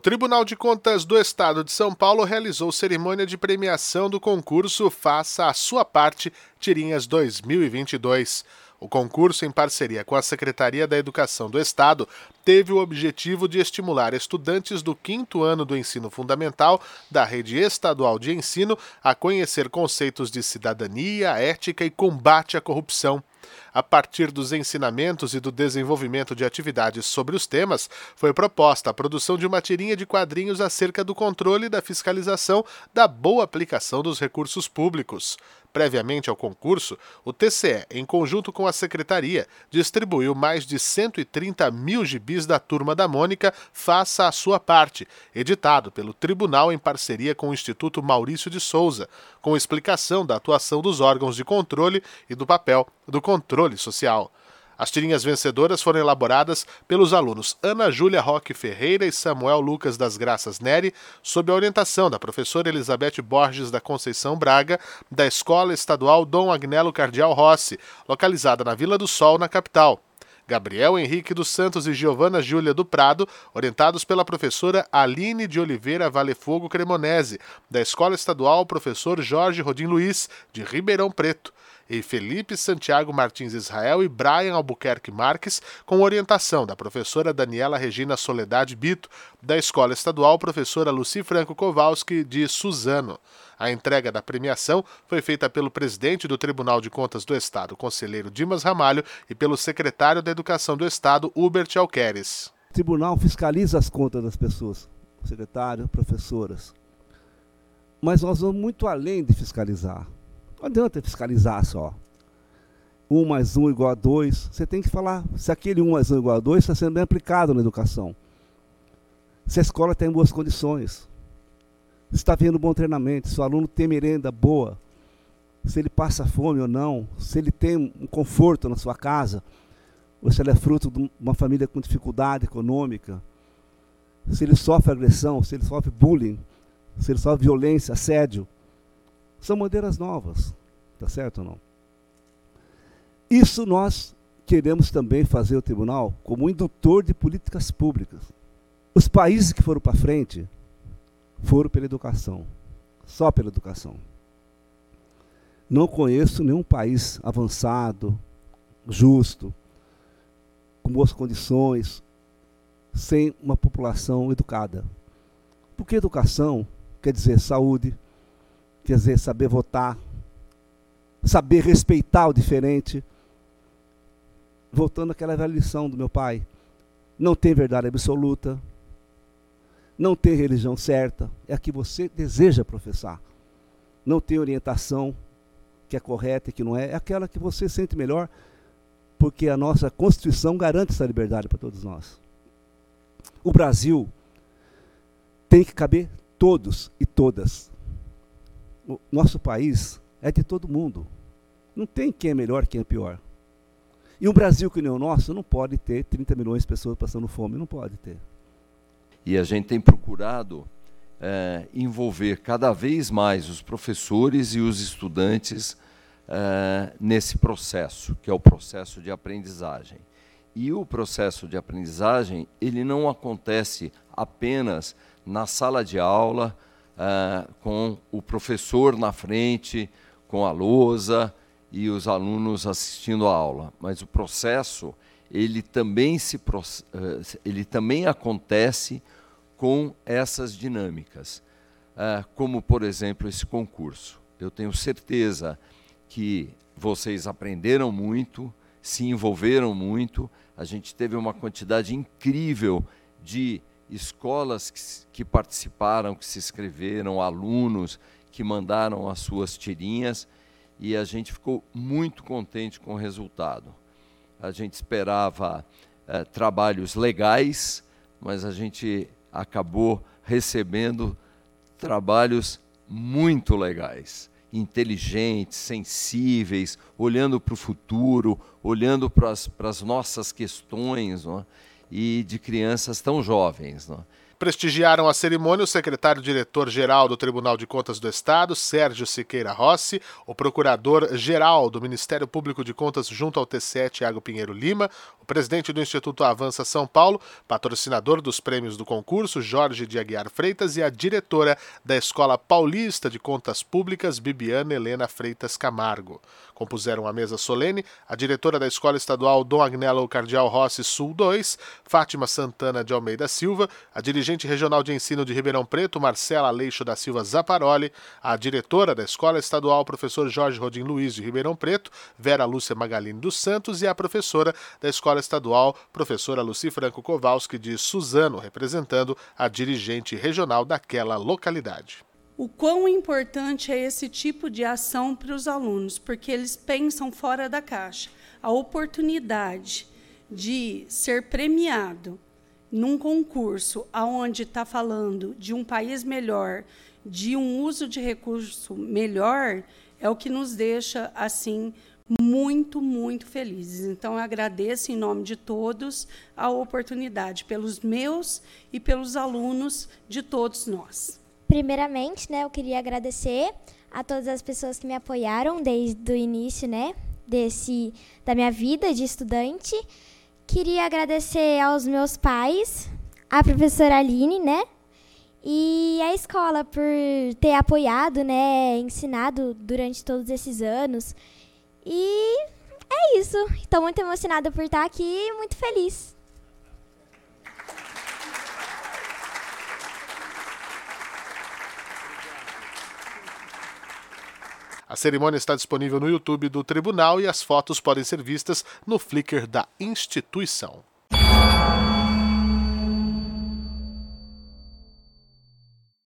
Tribunal de Contas do Estado de São Paulo realizou cerimônia de premiação do concurso Faça a Sua Parte Tirinhas 2022. O concurso, em parceria com a Secretaria da Educação do Estado, teve o objetivo de estimular estudantes do quinto ano do ensino fundamental da rede estadual de ensino a conhecer conceitos de cidadania, ética e combate à corrupção. A partir dos ensinamentos e do desenvolvimento de atividades sobre os temas, foi proposta a produção de uma tirinha de quadrinhos acerca do controle da fiscalização da boa aplicação dos recursos públicos. Previamente ao concurso, o TCE, em conjunto com a Secretaria, distribuiu mais de 130 mil gibis da Turma da Mônica Faça a Sua Parte, editado pelo Tribunal em parceria com o Instituto Maurício de Souza, com explicação da atuação dos órgãos de controle e do papel do controle social. As tirinhas vencedoras foram elaboradas pelos alunos Ana Júlia Roque Ferreira e Samuel Lucas das Graças Neri, sob a orientação da professora Elizabeth Borges da Conceição Braga, da Escola Estadual Dom Agnelo Cardial Rossi, localizada na Vila do Sol, na capital. Gabriel Henrique dos Santos e Giovana Júlia do Prado, orientados pela professora Aline de Oliveira Valefogo Cremonese, da Escola Estadual Professor Jorge Rodim Luiz, de Ribeirão Preto e Felipe Santiago Martins Israel e Brian Albuquerque Marques, com orientação da professora Daniela Regina Soledade Bito, da Escola Estadual Professora Luci Franco Kowalski, de Suzano. A entrega da premiação foi feita pelo presidente do Tribunal de Contas do Estado, conselheiro Dimas Ramalho, e pelo secretário da Educação do Estado, Hubert Alqueres. O tribunal fiscaliza as contas das pessoas, secretário, professoras. Mas nós vamos muito além de fiscalizar. Não adianta fiscalizar só. 1 mais 1 igual a 2. Você tem que falar se aquele 1 mais 1 igual a 2 está sendo bem aplicado na educação. Se a escola tem boas condições. Se está havendo bom treinamento, se o aluno tem merenda boa, se ele passa fome ou não, se ele tem um conforto na sua casa, ou se ele é fruto de uma família com dificuldade econômica, se ele sofre agressão, se ele sofre bullying, se ele sofre violência, assédio. São bandeiras novas, tá certo ou não? Isso nós queremos também fazer o tribunal como indutor de políticas públicas. Os países que foram para frente foram pela educação, só pela educação. Não conheço nenhum país avançado, justo, com boas condições, sem uma população educada. Porque educação quer dizer saúde, quer dizer, saber votar, saber respeitar o diferente. Voltando àquela velha lição do meu pai: não tem verdade absoluta, não tem religião certa, é a que você deseja professar. Não tem orientação que é correta e que não é, é aquela que você sente melhor, porque a nossa Constituição garante essa liberdade para todos nós. O Brasil tem que caber todos e todas o nosso país é de todo mundo. Não tem quem é melhor, quem é pior. E um Brasil que nem o nosso não pode ter 30 milhões de pessoas passando fome, não pode ter. E a gente tem procurado é, envolver cada vez mais os professores e os estudantes é, nesse processo, que é o processo de aprendizagem. E o processo de aprendizagem, ele não acontece apenas na sala de aula, uh, com o professor na frente, com a lousa e os alunos assistindo a aula. Mas o processo ele também, se, uh, ele também acontece com essas dinâmicas, uh, como, por exemplo, esse concurso. Eu tenho certeza que vocês aprenderam muito, se envolveram muito, a gente teve uma quantidade incrível de escolas que, que participaram, que se inscreveram, alunos que mandaram as suas tirinhas e a gente ficou muito contente com o resultado. A gente esperava eh, trabalhos legais, mas a gente acabou recebendo trabalhos muito legais, inteligentes, sensíveis, olhando para o futuro, olhando para as nossas questões. É? E de crianças tão jovens. Não? Prestigiaram a cerimônia o secretário-diretor-geral do Tribunal de Contas do Estado, Sérgio Siqueira Rossi, o procurador-geral do Ministério Público de Contas junto ao T7, Thiago Pinheiro Lima, o presidente do Instituto Avança São Paulo, patrocinador dos prêmios do concurso, Jorge de Aguiar Freitas, e a diretora da Escola Paulista de Contas Públicas, Bibiana Helena Freitas Camargo. Compuseram a mesa solene a diretora da Escola Estadual Dom Agnello Cardial Rossi Sul 2, Fátima Santana de Almeida Silva, a dirigente regional de ensino de Ribeirão Preto, Marcela Aleixo da Silva Zaparoli, a diretora da Escola Estadual, professor Jorge Rodim Luiz de Ribeirão Preto, Vera Lúcia Magalini dos Santos e a professora da Escola Estadual, professora Luci Franco Kowalski de Suzano, representando a dirigente regional daquela localidade o quão importante é esse tipo de ação para os alunos, porque eles pensam fora da caixa. A oportunidade de ser premiado num concurso aonde está falando de um país melhor, de um uso de recurso melhor, é o que nos deixa assim muito, muito felizes. Então, eu agradeço em nome de todos a oportunidade, pelos meus e pelos alunos de todos nós. Primeiramente, né, eu queria agradecer a todas as pessoas que me apoiaram desde o início, né, desse da minha vida de estudante. Queria agradecer aos meus pais, à professora Aline, né, e a escola por ter apoiado, né, ensinado durante todos esses anos. E é isso. Estou muito emocionada por estar aqui e muito feliz. A cerimônia está disponível no YouTube do tribunal e as fotos podem ser vistas no Flickr da instituição.